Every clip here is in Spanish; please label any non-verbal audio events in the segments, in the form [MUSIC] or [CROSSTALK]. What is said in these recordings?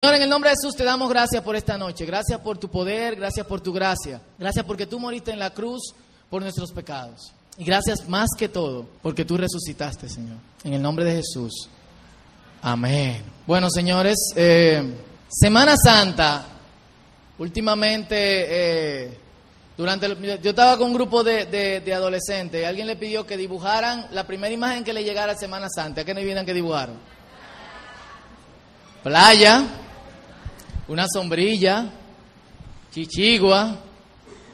Señor, en el nombre de Jesús te damos gracias por esta noche. Gracias por tu poder, gracias por tu gracia. Gracias porque tú moriste en la cruz por nuestros pecados. Y gracias más que todo porque tú resucitaste, Señor. En el nombre de Jesús. Amén. Bueno, señores, eh, Semana Santa, últimamente, eh, durante yo estaba con un grupo de, adolescentes y alguien le pidió que dibujaran la primera imagen que le llegara a Semana Santa. ¿Qué no vieran que dibujaron? Playa, una sombrilla, chichigua,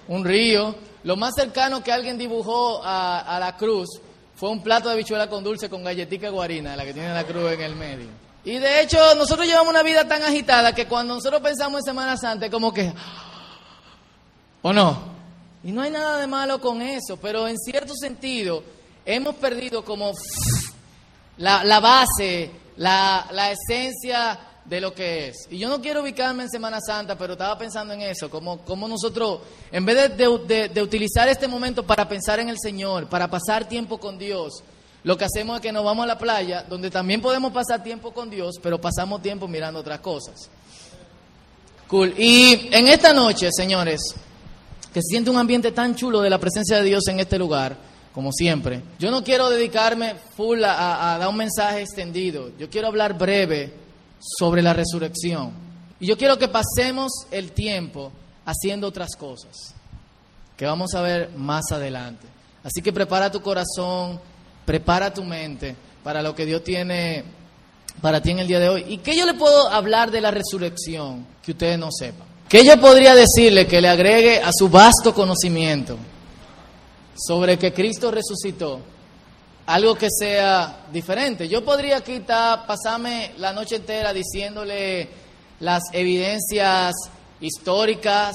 un río. Lo más cercano que alguien dibujó a, la cruz fue un plato de bichuela con dulce con galletica guarina, la que tiene la cruz en el medio. Y de hecho, nosotros llevamos una vida tan agitada que cuando nosotros pensamos en Semana Santa, como que. ¿O no? Y no hay nada de malo con eso, pero en cierto sentido, hemos perdido como la, base, la esencia de lo que es. Y yo no quiero ubicarme en Semana Santa, pero estaba pensando en eso, como, como nosotros, en vez de, de- utilizar este momento para pensar en el Señor, para pasar tiempo con Dios, lo que hacemos es que nos vamos a la playa, donde también podemos pasar tiempo con Dios, pero pasamos tiempo mirando otras cosas. Cool. Y en esta noche, señores, que se siente un ambiente tan chulo de la presencia de Dios en este lugar, como siempre. Yo no quiero dedicarme full a- a dar un mensaje extendido. Yo quiero hablar breve sobre la resurrección. Y yo quiero que pasemos el tiempo haciendo otras cosas, que vamos a ver más adelante. Así que prepara tu corazón, prepara tu mente para lo que Dios tiene para ti en el día de hoy. ¿Y qué yo le puedo hablar de la resurrección que ustedes no sepan? ¿Qué yo podría decirle que le agregue a su vasto conocimiento sobre que Cristo resucitó? Algo que sea diferente. Yo podría aquí estar, pasarme la noche entera diciéndole las evidencias históricas,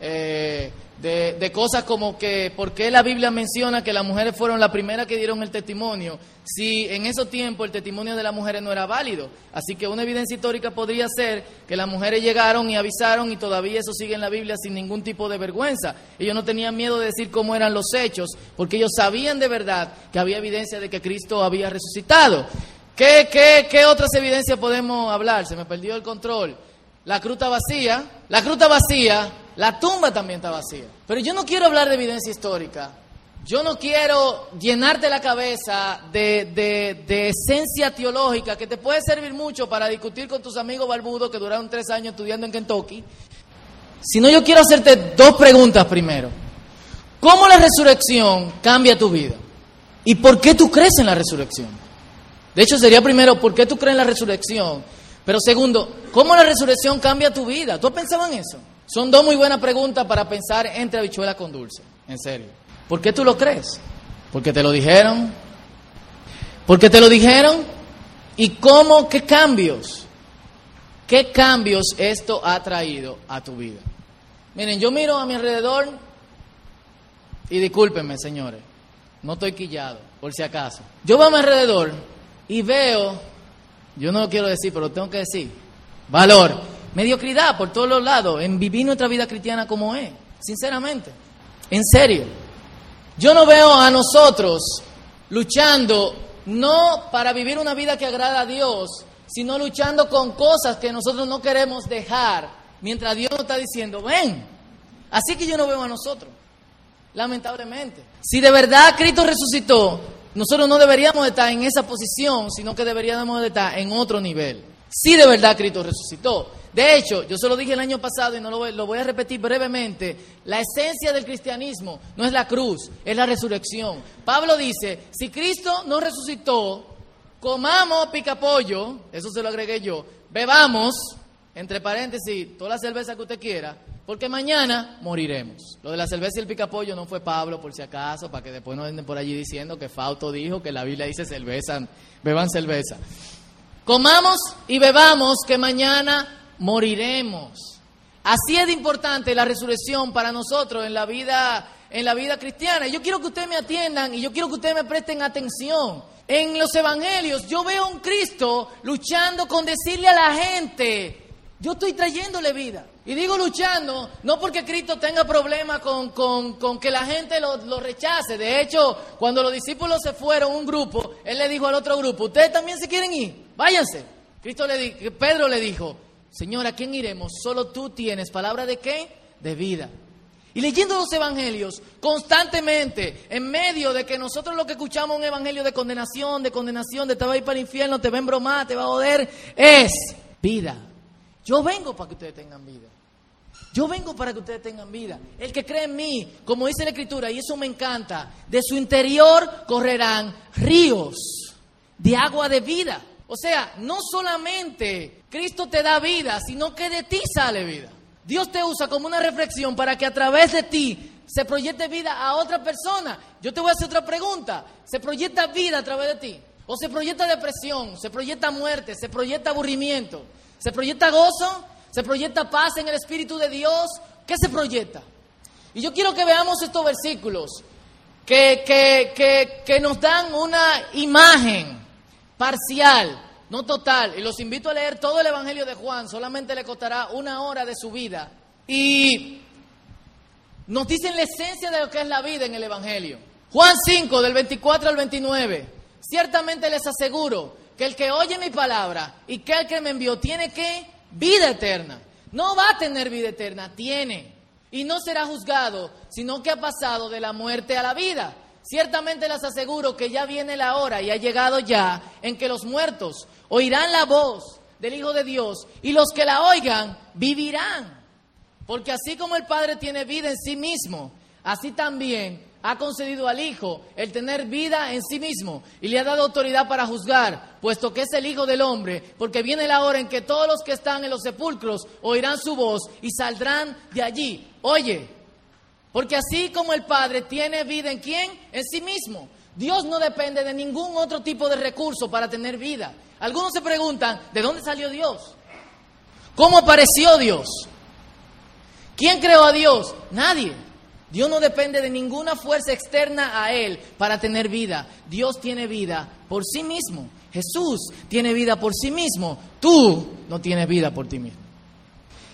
eh, de, cosas como que, ¿por qué la Biblia menciona que las mujeres fueron las primeras que dieron el testimonio? Si en esos tiempos el testimonio de las mujeres no era válido. Así que una evidencia histórica podría ser que las mujeres llegaron y avisaron y todavía eso sigue en la Biblia sin ningún tipo de vergüenza. Ellos no tenían miedo de decir cómo eran los hechos, porque ellos sabían de verdad que había evidencia de que Cristo había resucitado. ¿Qué, qué, qué otras evidencias podemos hablar? Se me perdió el control. La cruz vacía, la cruz vacía, la tumba también está vacía. Pero yo no quiero hablar de evidencia histórica. Yo no quiero llenarte la cabeza de, de- de esencia teológica que te puede servir mucho para discutir con tus amigos barbudos que duraron tres años estudiando en Kentucky. Sino yo quiero hacerte dos preguntas primero. ¿Cómo la resurrección cambia tu vida? ¿Y por qué tú crees en la resurrección? De hecho, sería primero, ¿por qué tú crees en la resurrección? Pero segundo, ¿cómo la resurrección cambia tu vida? ¿Tú has pensado en eso? Son dos muy buenas preguntas para pensar entre habichuela con dulce, en serio. ¿Por qué tú lo crees? ¿Porque te lo dijeron? ¿Porque te lo dijeron? ¿Y cómo, qué cambios? ¿Qué cambios esto ha traído a tu vida? Miren, yo miro a mi alrededor y discúlpenme, señores, no estoy quillado, por si acaso. Yo veo a mi alrededor y veo, yo no lo quiero decir, pero lo tengo que decir, valor, mediocridad por todos los lados, en vivir nuestra vida cristiana como es, sinceramente, en serio. Yo no veo a nosotros luchando no para vivir una vida que agrada a Dios, sino luchando con cosas que nosotros no queremos dejar, mientras Dios nos está diciendo, ven. Así que yo no veo a nosotros, lamentablemente. Si de verdad Cristo resucitó, nosotros no deberíamos de estar en esa posición, sino que deberíamos de estar en otro nivel. Si de verdad Cristo resucitó. De hecho, yo se lo dije el año pasado y no lo voy, lo voy a repetir brevemente, la esencia del cristianismo no es la cruz, es la resurrección. Pablo dice, si Cristo no resucitó, comamos picapollo, eso se lo agregué yo, bebamos, entre paréntesis, toda la cerveza que usted quiera, porque mañana moriremos. Lo de la cerveza y el picapollo no fue Pablo, por si acaso, para que después no anden por allí diciendo que Fausto dijo que la Biblia dice cerveza, beban cerveza. Comamos y bebamos que mañana moriremos. Así es de importante la resurrección para nosotros en la vida en la vida cristiana. Yo quiero que ustedes me atiendan y yo quiero que ustedes me presten atención. En los evangelios yo veo a un Cristo luchando con decirle a la gente, yo estoy trayéndole vida. Y digo luchando, no porque Cristo tenga problemas con, con- con que la gente lo, lo rechace. De hecho, cuando los discípulos se fueron, un grupo, Él le dijo al otro grupo, ustedes también se quieren ir, váyanse. Cristo le Pedro le dijo, Señor, ¿a quién iremos? Solo tú tienes palabra de qué? De vida. Y leyendo los evangelios constantemente, en medio de que nosotros lo que escuchamos un evangelio de condenación, de condenación, de te va a ir para el infierno, te ven bromar, te va a joder, es vida. Yo vengo para que ustedes tengan vida. Yo vengo para que ustedes tengan vida. El que cree en mí, como dice la Escritura, y eso me encanta, de su interior correrán ríos de agua de vida. O sea, no solamente Cristo te da vida, sino que de ti sale vida. Dios te usa como una reflexión para que a través de ti se proyecte vida a otra persona. Yo te voy a hacer otra pregunta. ¿Se proyecta vida a través de ti? ¿O se proyecta depresión? ¿Se proyecta muerte? ¿Se proyecta aburrimiento? ¿Se proyecta gozo? ¿Se proyecta paz en el Espíritu de Dios? ¿Qué se proyecta? Y yo quiero que veamos estos versículos que, que, que, nos dan una imagen parcial, no total. Y los invito a leer todo el Evangelio de Juan, solamente le costará una hora de su vida. Y nos dicen la esencia de lo que es la vida en el Evangelio. Juan 5, del 24 al 29. Ciertamente les aseguro que el que oye mi palabra y que el que me envió tiene que vida eterna. No va a tener vida eterna, tiene. Y no será juzgado, sino que ha pasado de la muerte a la vida. Ciertamente les aseguro que ya viene la hora y ha llegado ya en que los muertos oirán la voz del Hijo de Dios y los que la oigan vivirán. Porque así como el Padre tiene vida en sí mismo, así también ha concedido al Hijo el tener vida en sí mismo y le ha dado autoridad para juzgar, puesto que es el Hijo del Hombre, porque viene la hora en que todos los que están en los sepulcros oirán su voz y saldrán de allí. Oye, porque así como el Padre tiene vida en quién? En sí mismo. Dios no depende de ningún otro tipo de recurso para tener vida. Algunos se preguntan, ¿de dónde salió Dios? ¿Cómo apareció Dios? ¿Quién creó a Dios? Nadie. Dios no depende de ninguna fuerza externa a Él para tener vida. Dios tiene vida por sí mismo. Jesús tiene vida por sí mismo. Tú no tienes vida por ti mismo.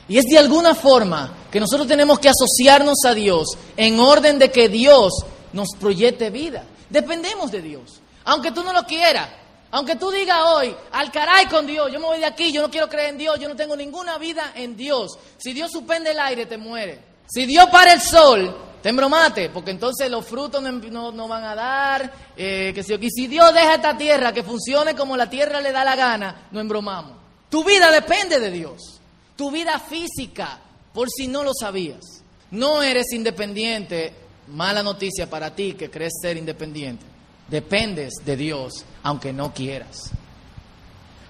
Y es de alguna forma que nosotros tenemos que asociarnos a Dios en orden de que Dios nos proyecte vida. Dependemos de Dios. Aunque tú no lo quieras, aunque tú digas hoy, al caray con Dios, yo me voy de aquí, yo no quiero creer en Dios, yo no tengo ninguna vida en Dios. Si Dios suspende el aire, te muere. Si Dios para el sol, te embromate, porque entonces los frutos no, van a dar. Eh, que si, y si Dios deja esta tierra que funcione como la tierra le da la gana, no embromamos. Tu vida depende de Dios. Tu vida física, por si no lo sabías. No eres independiente. Mala noticia para ti que crees ser independiente. Dependes de Dios, aunque no quieras.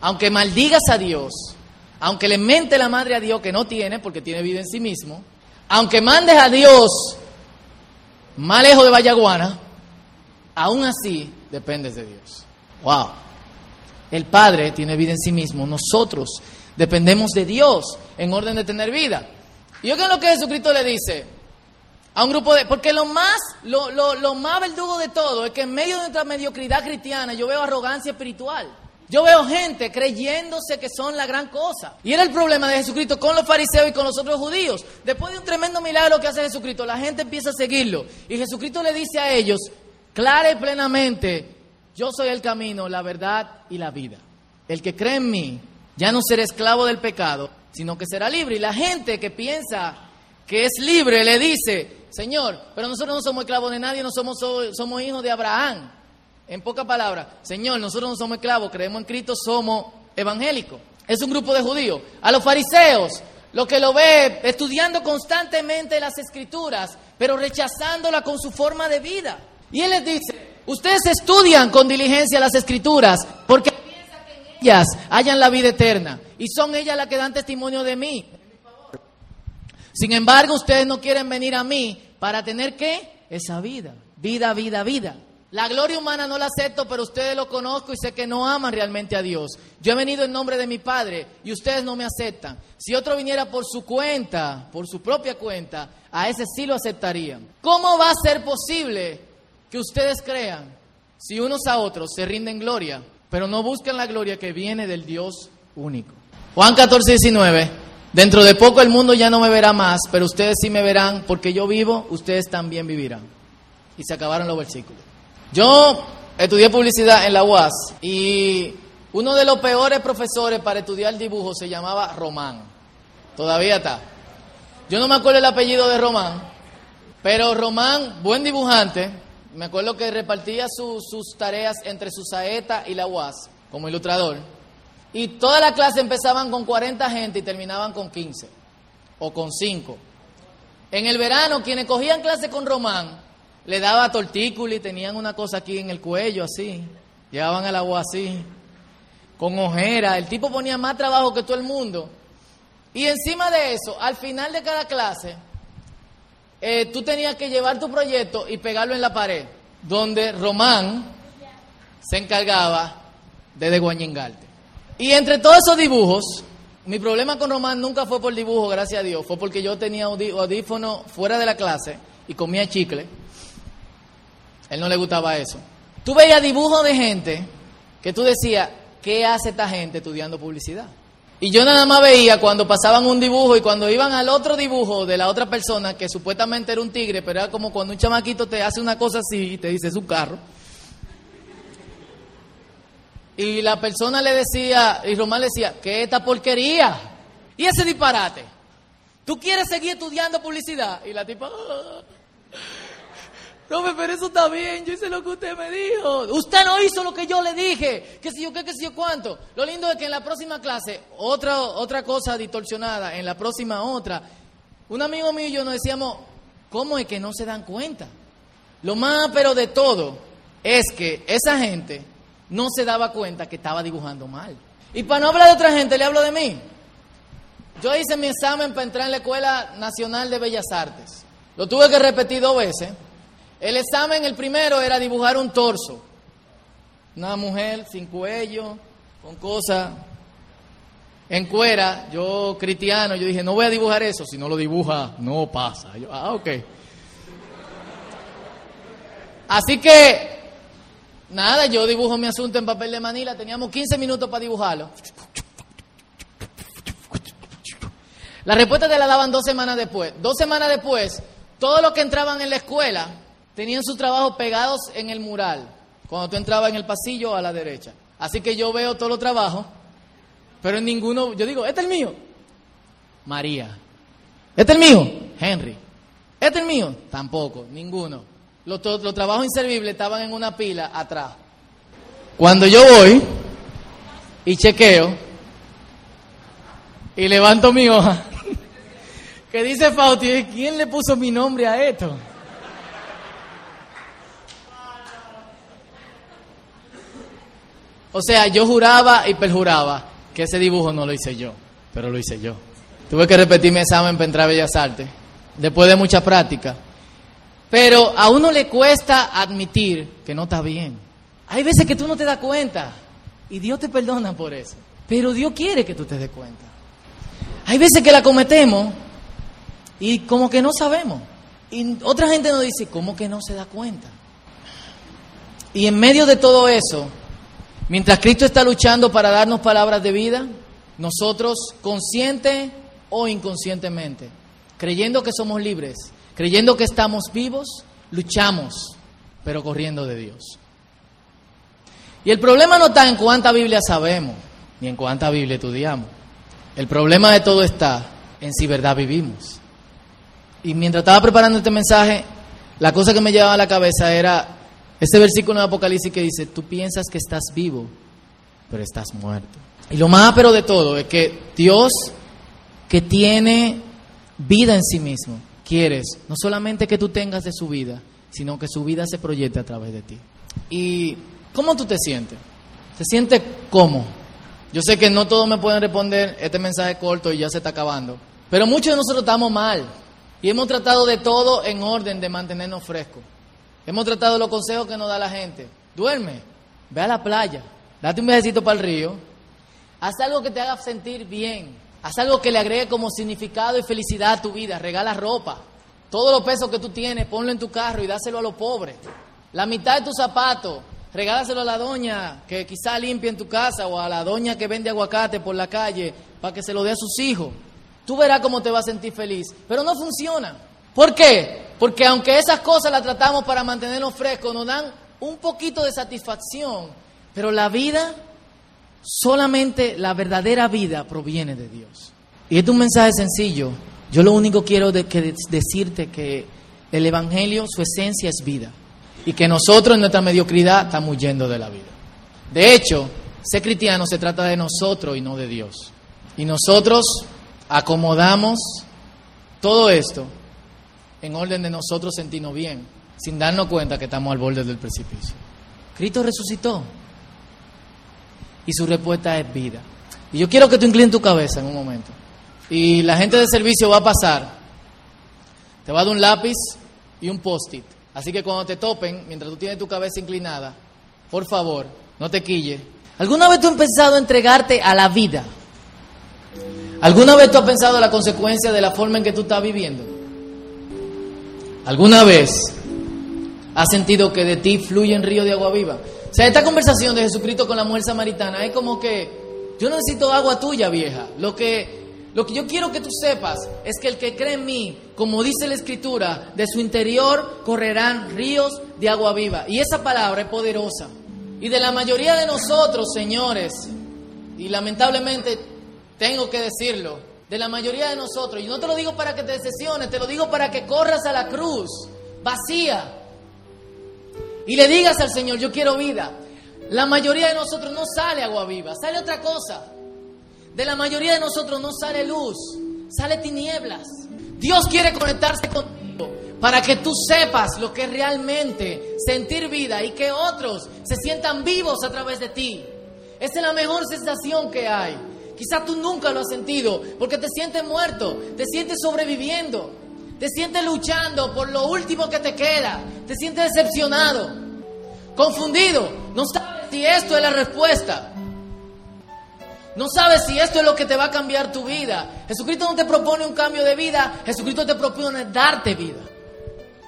Aunque maldigas a Dios, aunque le mente la madre a Dios que no tiene, porque tiene vida en sí mismo, aunque mandes a Dios más lejos de Vallaguana, aún así dependes de Dios. Wow. El Padre tiene vida en sí mismo. Nosotros dependemos de Dios en orden de tener vida. Y oigan lo que Jesucristo le dice a un grupo de... Porque lo más, lo, lo, lo más verdugo de todo es que en medio de nuestra mediocridad cristiana yo veo arrogancia espiritual. Yo veo gente creyéndose que son la gran cosa. Y era el problema de Jesucristo con los fariseos y con los otros judíos. Después de un tremendo milagro que hace Jesucristo, la gente empieza a seguirlo. Y Jesucristo le dice a ellos, clara y plenamente, yo soy el camino, la verdad y la vida. El que cree en mí ya no será esclavo del pecado, sino que será libre. Y la gente que piensa que es libre le dice, Señor, pero nosotros no somos esclavos de nadie, no somos, somos hijos de Abraham. En pocas palabras, Señor, nosotros no somos esclavos, creemos en Cristo, somos evangélicos. Es un grupo de judíos. A los fariseos, lo que lo ve estudiando constantemente las escrituras, pero rechazándola con su forma de vida. Y él les dice, ustedes estudian con diligencia las escrituras porque ellas hayan la vida eterna y son ellas las que dan testimonio de mí. Sin embargo, ustedes no quieren venir a mí para tener qué? Esa vida. Vida, vida, vida. La gloria humana no la acepto, pero ustedes lo conozco y sé que no aman realmente a Dios. Yo he venido en nombre de mi Padre y ustedes no me aceptan. Si otro viniera por su cuenta, por su propia cuenta, a ese sí lo aceptarían. ¿Cómo va a ser posible que ustedes crean si unos a otros se rinden gloria, pero no buscan la gloria que viene del Dios único? Juan 14, 19. Dentro de poco el mundo ya no me verá más, pero ustedes sí me verán, porque yo vivo, ustedes también vivirán. Y se acabaron los versículos. Yo estudié publicidad en la UAS y Uno de los peores profesores para estudiar dibujo se llamaba Román. Todavía está. Yo no me acuerdo el apellido de Román, pero Román, buen dibujante, me acuerdo que repartía sus tareas entre su saeta y la UAS como ilustrador. Y toda la clase empezaban con 40 gente y terminaban con 15 o con 5. En el verano, quienes cogían clase con Román, le daba tortícula y tenían una cosa aquí en el cuello, así. Llegaban al agua así, con ojera. El tipo ponía más trabajo que todo el mundo. Y encima de eso, al final de cada clase, eh, tú tenías que llevar tu proyecto y pegarlo en la pared, donde Román se encargaba de desguañengarte. Y entre todos esos dibujos, mi problema con Román nunca fue por dibujo, gracias a Dios, fue porque yo tenía audífono fuera de la clase y comía chicle. Él no le gustaba eso. Tú veías dibujos de gente que tú decías, ¿qué hace esta gente estudiando publicidad? Y yo nada más veía cuando pasaban un dibujo y cuando iban al otro dibujo de la otra persona, que supuestamente era un tigre, pero era como cuando un chamaquito te hace una cosa así y te dice, es un carro. Y la persona le decía, y Román le decía, ¿qué esta porquería? Y ese disparate. ¿Tú quieres seguir estudiando publicidad? Y la tipa, ah, no, pero eso está bien, yo hice lo que usted me dijo. Usted no hizo lo que yo le dije, qué sé yo qué, qué sé yo cuánto. Lo lindo es que en la próxima clase, otra, otra cosa distorsionada, en la próxima otra. Un amigo mío y yo nos decíamos, ¿cómo es que no se dan cuenta? Lo más pero de todo es que esa gente no se daba cuenta que estaba dibujando mal. Y para no hablar de otra gente, le hablo de mí. Yo hice mi examen para entrar en la Escuela Nacional de Bellas Artes. Lo tuve que repetir dos veces. El examen, el primero, era dibujar un torso. Una mujer sin cuello, con cosas en cuera. Yo, cristiano, yo dije, no voy a dibujar eso. Si no lo dibuja, no pasa. Yo, ah, ok. Así que Nada, yo dibujo mi asunto en papel de Manila, teníamos 15 minutos para dibujarlo. La respuesta te la daban dos semanas después. Dos semanas después, todos los que entraban en la escuela tenían sus trabajos pegados en el mural, cuando tú entrabas en el pasillo a la derecha. Así que yo veo todos los trabajos, pero en ninguno, yo digo, este es el mío. María. Este es el mío. Henry. Este es el mío. Tampoco, ninguno. Los, trabajos inservibles estaban en una pila atrás. Cuando yo voy y chequeo y levanto mi hoja, [LAUGHS] que dice Fauti, ¿quién le puso mi nombre a esto? O sea, yo juraba y perjuraba que ese dibujo no lo hice yo, pero lo hice yo. Tuve que repetir mi examen para entrar a Bellas Artes, después de mucha práctica. Pero a uno le cuesta admitir que no está bien. Hay veces que tú no te das cuenta y Dios te perdona por eso. Pero Dios quiere que tú te des cuenta. Hay veces que la cometemos y como que no sabemos. Y otra gente nos dice, ¿cómo que no se da cuenta? Y en medio de todo eso, mientras Cristo está luchando para darnos palabras de vida, nosotros, consciente o inconscientemente, creyendo que somos libres, Creyendo que estamos vivos, luchamos, pero corriendo de Dios. Y el problema no está en cuánta Biblia sabemos, ni en cuánta Biblia estudiamos. El problema de todo está en si verdad vivimos. Y mientras estaba preparando este mensaje, la cosa que me llevaba a la cabeza era ese versículo en Apocalipsis que dice, tú piensas que estás vivo, pero estás muerto. Y lo más pero de todo es que Dios, que tiene vida en sí mismo, quieres no solamente que tú tengas de su vida, sino que su vida se proyecte a través de ti. ¿Y cómo tú te sientes? ¿Te sientes cómo? Yo sé que no todos me pueden responder este mensaje corto y ya se está acabando, pero muchos de nosotros estamos mal y hemos tratado de todo en orden de mantenernos frescos. Hemos tratado los consejos que nos da la gente. Duerme, ve a la playa, date un viajecito para el río, haz algo que te haga sentir bien, Haz algo que le agregue como significado y felicidad a tu vida. Regala ropa. Todos los pesos que tú tienes, ponlo en tu carro y dáselo a los pobres. La mitad de tus zapatos, regálaselo a la doña que quizá limpia en tu casa o a la doña que vende aguacate por la calle para que se lo dé a sus hijos. Tú verás cómo te vas a sentir feliz. Pero no funciona. ¿Por qué? Porque aunque esas cosas las tratamos para mantenernos frescos, nos dan un poquito de satisfacción. Pero la vida Solamente la verdadera vida proviene de Dios. Y este es un mensaje sencillo. Yo lo único quiero de que decirte que el Evangelio, su esencia es vida. Y que nosotros en nuestra mediocridad estamos huyendo de la vida. De hecho, ser cristiano se trata de nosotros y no de Dios. Y nosotros acomodamos todo esto en orden de nosotros sentirnos bien, sin darnos cuenta que estamos al borde del precipicio. Cristo resucitó. Y su respuesta es vida. Y yo quiero que tú inclines tu cabeza en un momento. Y la gente de servicio va a pasar. Te va a dar un lápiz y un post-it. Así que cuando te topen, mientras tú tienes tu cabeza inclinada, por favor, no te quille. ¿Alguna vez tú has pensado entregarte a la vida? ¿Alguna vez tú has pensado la consecuencia de la forma en que tú estás viviendo? ¿Alguna vez has sentido que de ti fluye un río de agua viva? O sea, esta conversación de Jesucristo con la mujer samaritana es como que yo no necesito agua tuya, vieja. Lo que lo que yo quiero que tú sepas es que el que cree en mí, como dice la escritura, de su interior correrán ríos de agua viva. Y esa palabra es poderosa. Y de la mayoría de nosotros, señores, y lamentablemente tengo que decirlo, de la mayoría de nosotros, y no te lo digo para que te decepciones, te lo digo para que corras a la cruz vacía y le digas al Señor, yo quiero vida. La mayoría de nosotros no sale agua viva, sale otra cosa. De la mayoría de nosotros no sale luz, sale tinieblas. Dios quiere conectarse contigo para que tú sepas lo que es realmente sentir vida y que otros se sientan vivos a través de ti. Esa es la mejor sensación que hay. Quizás tú nunca lo has sentido porque te sientes muerto, te sientes sobreviviendo, te sientes luchando por lo último que te queda, te sientes decepcionado, confundido, no sabes si esto es la respuesta. No sabes si esto es lo que te va a cambiar tu vida. Jesucristo no te propone un cambio de vida, Jesucristo te propone darte vida.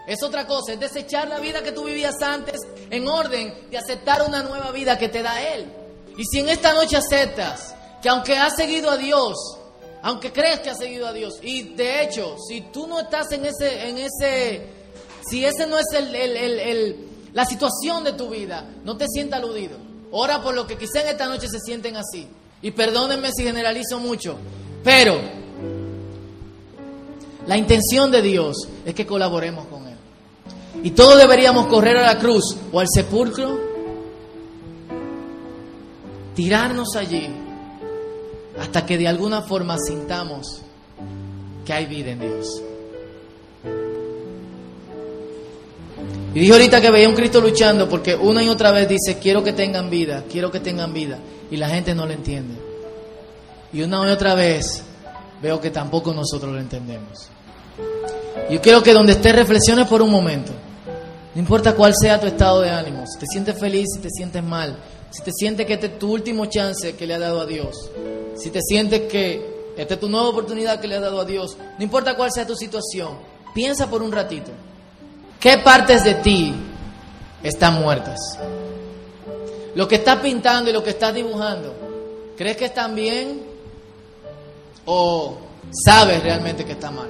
Es otra cosa, es desechar la vida que tú vivías antes en orden de aceptar una nueva vida que te da Él. Y si en esta noche aceptas que aunque has seguido a Dios, aunque crees que has seguido a Dios, y de hecho, si tú no estás en ese, en ese, si ese no es el, el, la situación de tu vida, no te sientas aludido. Ora por lo que quizá en esta noche se sienten así. Y perdónenme si generalizo mucho, pero la intención de Dios es que colaboremos con Él. Y todos deberíamos correr a la cruz o al sepulcro, tirarnos allí, hasta que de alguna forma sintamos que hay vida en Dios. Y dijo ahorita que veía un Cristo luchando porque una y otra vez dice, quiero que tengan vida, quiero que tengan vida. Y la gente no lo entiende. Y una y otra vez veo que tampoco nosotros lo entendemos. Yo quiero que donde estés reflexiones por un momento. No importa cuál sea tu estado de ánimo, si te sientes feliz, si te sientes mal, si te sientes que este es tu último chance que le ha dado a Dios, si te sientes que esta es tu nueva oportunidad que le ha dado a Dios, no importa cuál sea tu situación, piensa por un ratito. ¿Qué partes de ti están muertas? Lo que estás pintando y lo que estás dibujando, ¿crees que están bien? ¿O sabes realmente que está mal?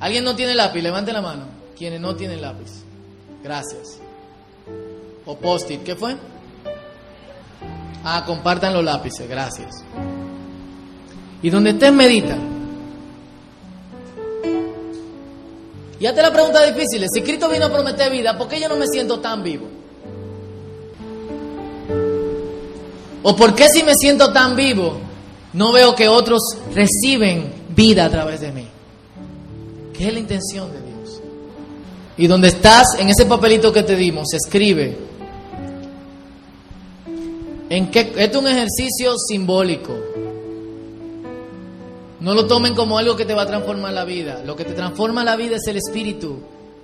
¿Alguien no tiene lápiz? Levante la mano. Quienes no tienen lápiz. Gracias. O post-it, ¿qué fue? Ah, compartan los lápices, gracias. Y donde estés, medita. Y hazte la pregunta difícil. Si Cristo vino a prometer vida, ¿por qué yo no me siento tan vivo? ¿O por qué si me siento tan vivo, no veo que otros reciben vida a través de mí? ¿Qué es la intención de Dios? Y donde estás, en ese papelito que te dimos, escribe. En es un ejercicio simbólico. No lo tomen como algo que te va a transformar la vida. Lo que te transforma la vida es el Espíritu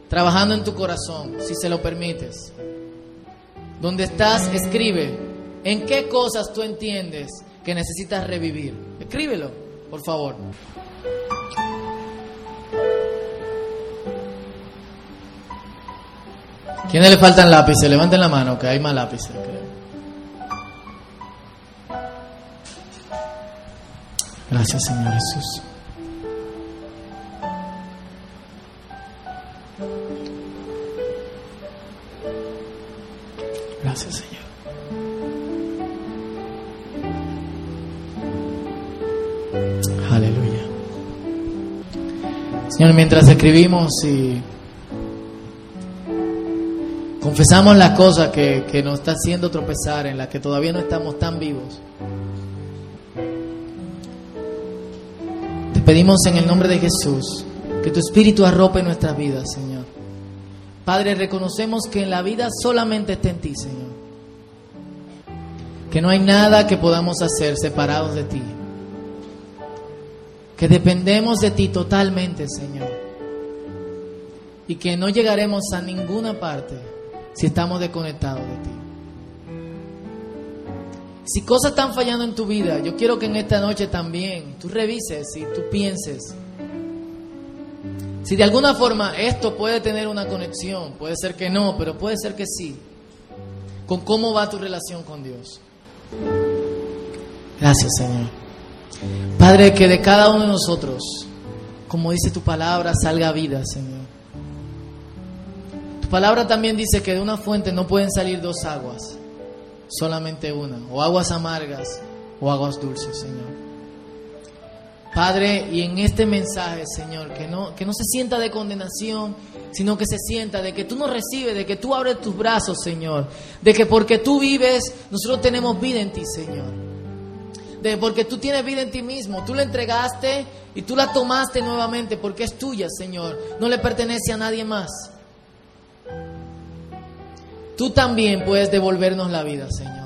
trabajando en tu corazón, si se lo permites. Donde estás, escribe en qué cosas tú entiendes que necesitas revivir. Escríbelo, por favor. ¿Quiénes le faltan lápices? Levanten la mano, que hay más lápices. Gracias, Señor Jesús. Gracias, Señor. Aleluya. Señor, mientras escribimos y confesamos las cosas que, que nos está haciendo tropezar, en las que todavía no estamos tan vivos. Pedimos en el nombre de Jesús que tu Espíritu arrope nuestras vidas, Señor. Padre, reconocemos que en la vida solamente está en ti, Señor. Que no hay nada que podamos hacer separados de ti que dependemos de ti totalmente, Señor. Y que no llegaremos a ninguna parte si estamos desconectados de ti. Si cosas están fallando en tu vida, yo quiero que en esta noche también tú revises y tú pienses. Si de alguna forma esto puede tener una conexión, puede ser que no, pero puede ser que sí, con cómo va tu relación con Dios. Gracias, Señor. Padre, que de cada uno de nosotros, como dice tu palabra, salga vida, Señor. Tu palabra también dice que de una fuente no pueden salir dos aguas, solamente una, o aguas amargas o aguas dulces, Señor. Padre, y en este mensaje, Señor, que no, que no se sienta de condenación, sino que se sienta de que tú nos recibes, de que tú abres tus brazos, Señor, de que porque tú vives, nosotros tenemos vida en ti, Señor de porque tú tienes vida en ti mismo, tú la entregaste y tú la tomaste nuevamente porque es tuya, Señor, no le pertenece a nadie más. Tú también puedes devolvernos la vida, Señor.